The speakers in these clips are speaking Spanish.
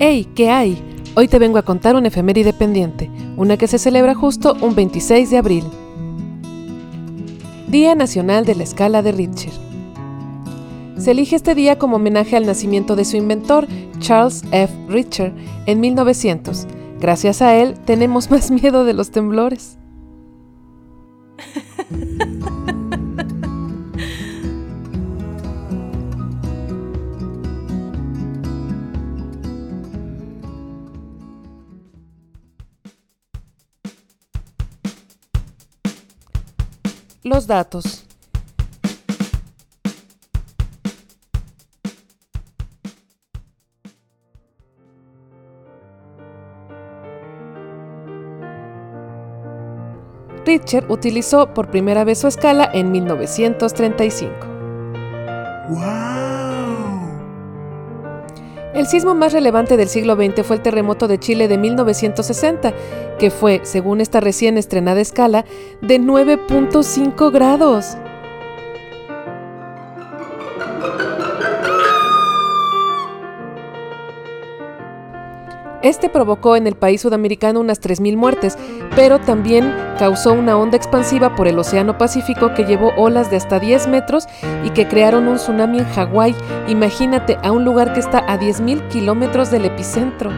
¡Hey! ¿Qué hay? Hoy te vengo a contar una efeméride pendiente, una que se celebra justo un 26 de abril. Día Nacional de la Escala de Richter. Se elige este día como homenaje al nacimiento de su inventor, Charles F. Richter, en 1900. Gracias a él tenemos más miedo de los temblores. Los datos. Richter utilizó por primera vez su escala en 1935. El sismo más relevante del siglo XX fue el terremoto de Chile de 1960, que fue, según esta recién estrenada escala, de 9.5 grados. Este provocó en el país sudamericano unas 3.000 muertes, pero también causó una onda expansiva por el Océano Pacífico que llevó olas de hasta 10 metros y que crearon un tsunami en Hawái. Imagínate a un lugar que está a 10.000 kilómetros del epicentro.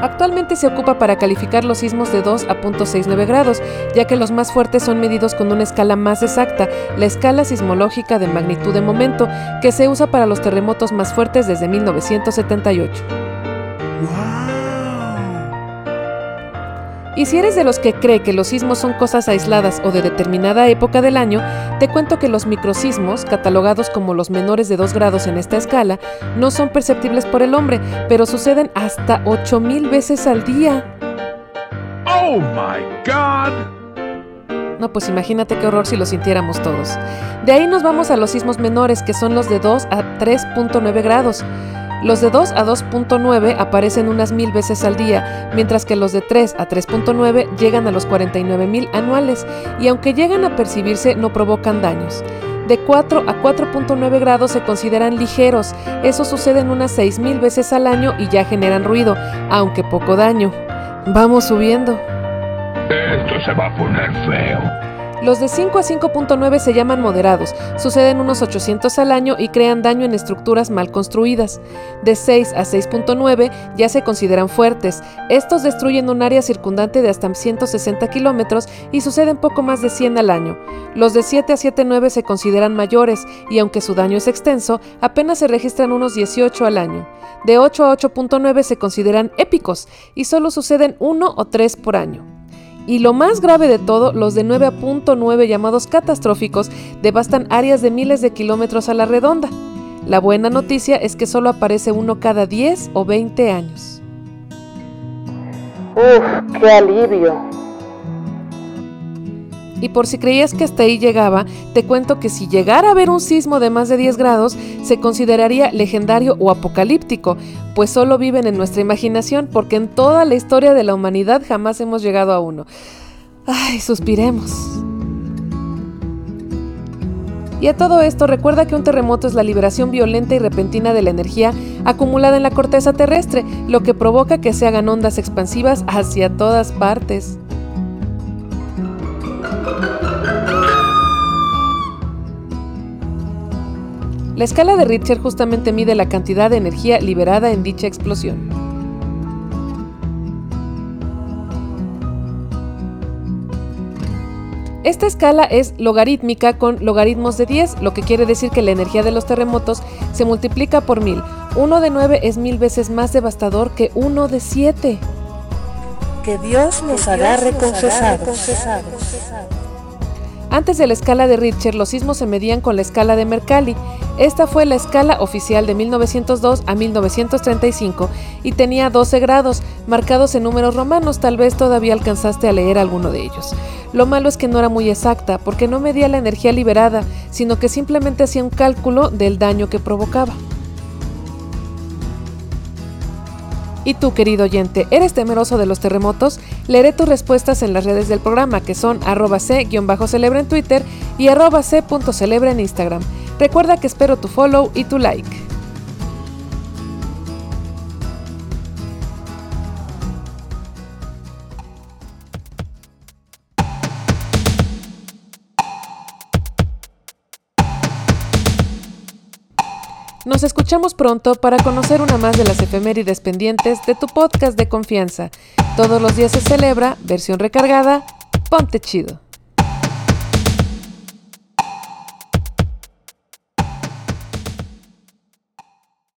Actualmente se ocupa para calificar los sismos de 2 a 0.69 grados, ya que los más fuertes son medidos con una escala más exacta, la escala sismológica de magnitud de momento, que se usa para los terremotos más fuertes desde 1978. Y si eres de los que cree que los sismos son cosas aisladas o de determinada época del año, te cuento que los microsismos, catalogados como los menores de 2 grados en esta escala, no son perceptibles por el hombre, pero suceden hasta 8000 veces al día. ¡Oh my God! No, pues imagínate qué horror si lo sintiéramos todos. De ahí nos vamos a los sismos menores, que son los de 2 a 3.9 grados. Los de 2 a 2.9 aparecen unas mil veces al día, mientras que los de 3 a 3.9 llegan a los 49.000 anuales y aunque llegan a percibirse no provocan daños. De 4 a 4.9 grados se consideran ligeros, eso sucede unas 6.000 veces al año y ya generan ruido, aunque poco daño. Vamos subiendo. Esto se va a poner feo. Los de 5 a 5.9 se llaman moderados, suceden unos 800 al año y crean daño en estructuras mal construidas. De 6 a 6.9 ya se consideran fuertes. Estos destruyen un área circundante de hasta 160 kilómetros y suceden poco más de 100 al año. Los de 7 a 7.9 se consideran mayores y aunque su daño es extenso, apenas se registran unos 18 al año. De 8 a 8.9 se consideran épicos y solo suceden 1 o 3 por año. Y lo más grave de todo, los de 9.9 llamados catastróficos devastan áreas de miles de kilómetros a la redonda. La buena noticia es que solo aparece uno cada 10 o 20 años. ¡Uf, qué alivio! Y por si creías que hasta ahí llegaba, te cuento que si llegara a haber un sismo de más de 10 grados, se consideraría legendario o apocalíptico, pues solo viven en nuestra imaginación, porque en toda la historia de la humanidad jamás hemos llegado a uno. Ay, suspiremos. Y a todo esto, recuerda que un terremoto es la liberación violenta y repentina de la energía acumulada en la corteza terrestre, lo que provoca que se hagan ondas expansivas hacia todas partes. La escala de Richter justamente mide la cantidad de energía liberada en dicha explosión. Esta escala es logarítmica con logaritmos de 10, lo que quiere decir que la energía de los terremotos se multiplica por 1000. Uno de 9 es mil veces más devastador que uno de 7. Que Dios nos agarre confesados. Antes de la escala de Richter, los sismos se medían con la escala de Mercalli. Esta fue la escala oficial de 1902 a 1935 y tenía 12 grados, marcados en números romanos, tal vez todavía alcanzaste a leer alguno de ellos. Lo malo es que no era muy exacta, porque no medía la energía liberada, sino que simplemente hacía un cálculo del daño que provocaba. ¿Y tú, querido oyente, eres temeroso de los terremotos? Leeré tus respuestas en las redes del programa, que son arroba c-celebra en Twitter y arroba c.celebra en Instagram. Recuerda que espero tu follow y tu like. Nos escuchamos pronto para conocer una más de las efemérides pendientes de tu podcast de confianza. Todos los días se celebra, versión recargada, ponte chido.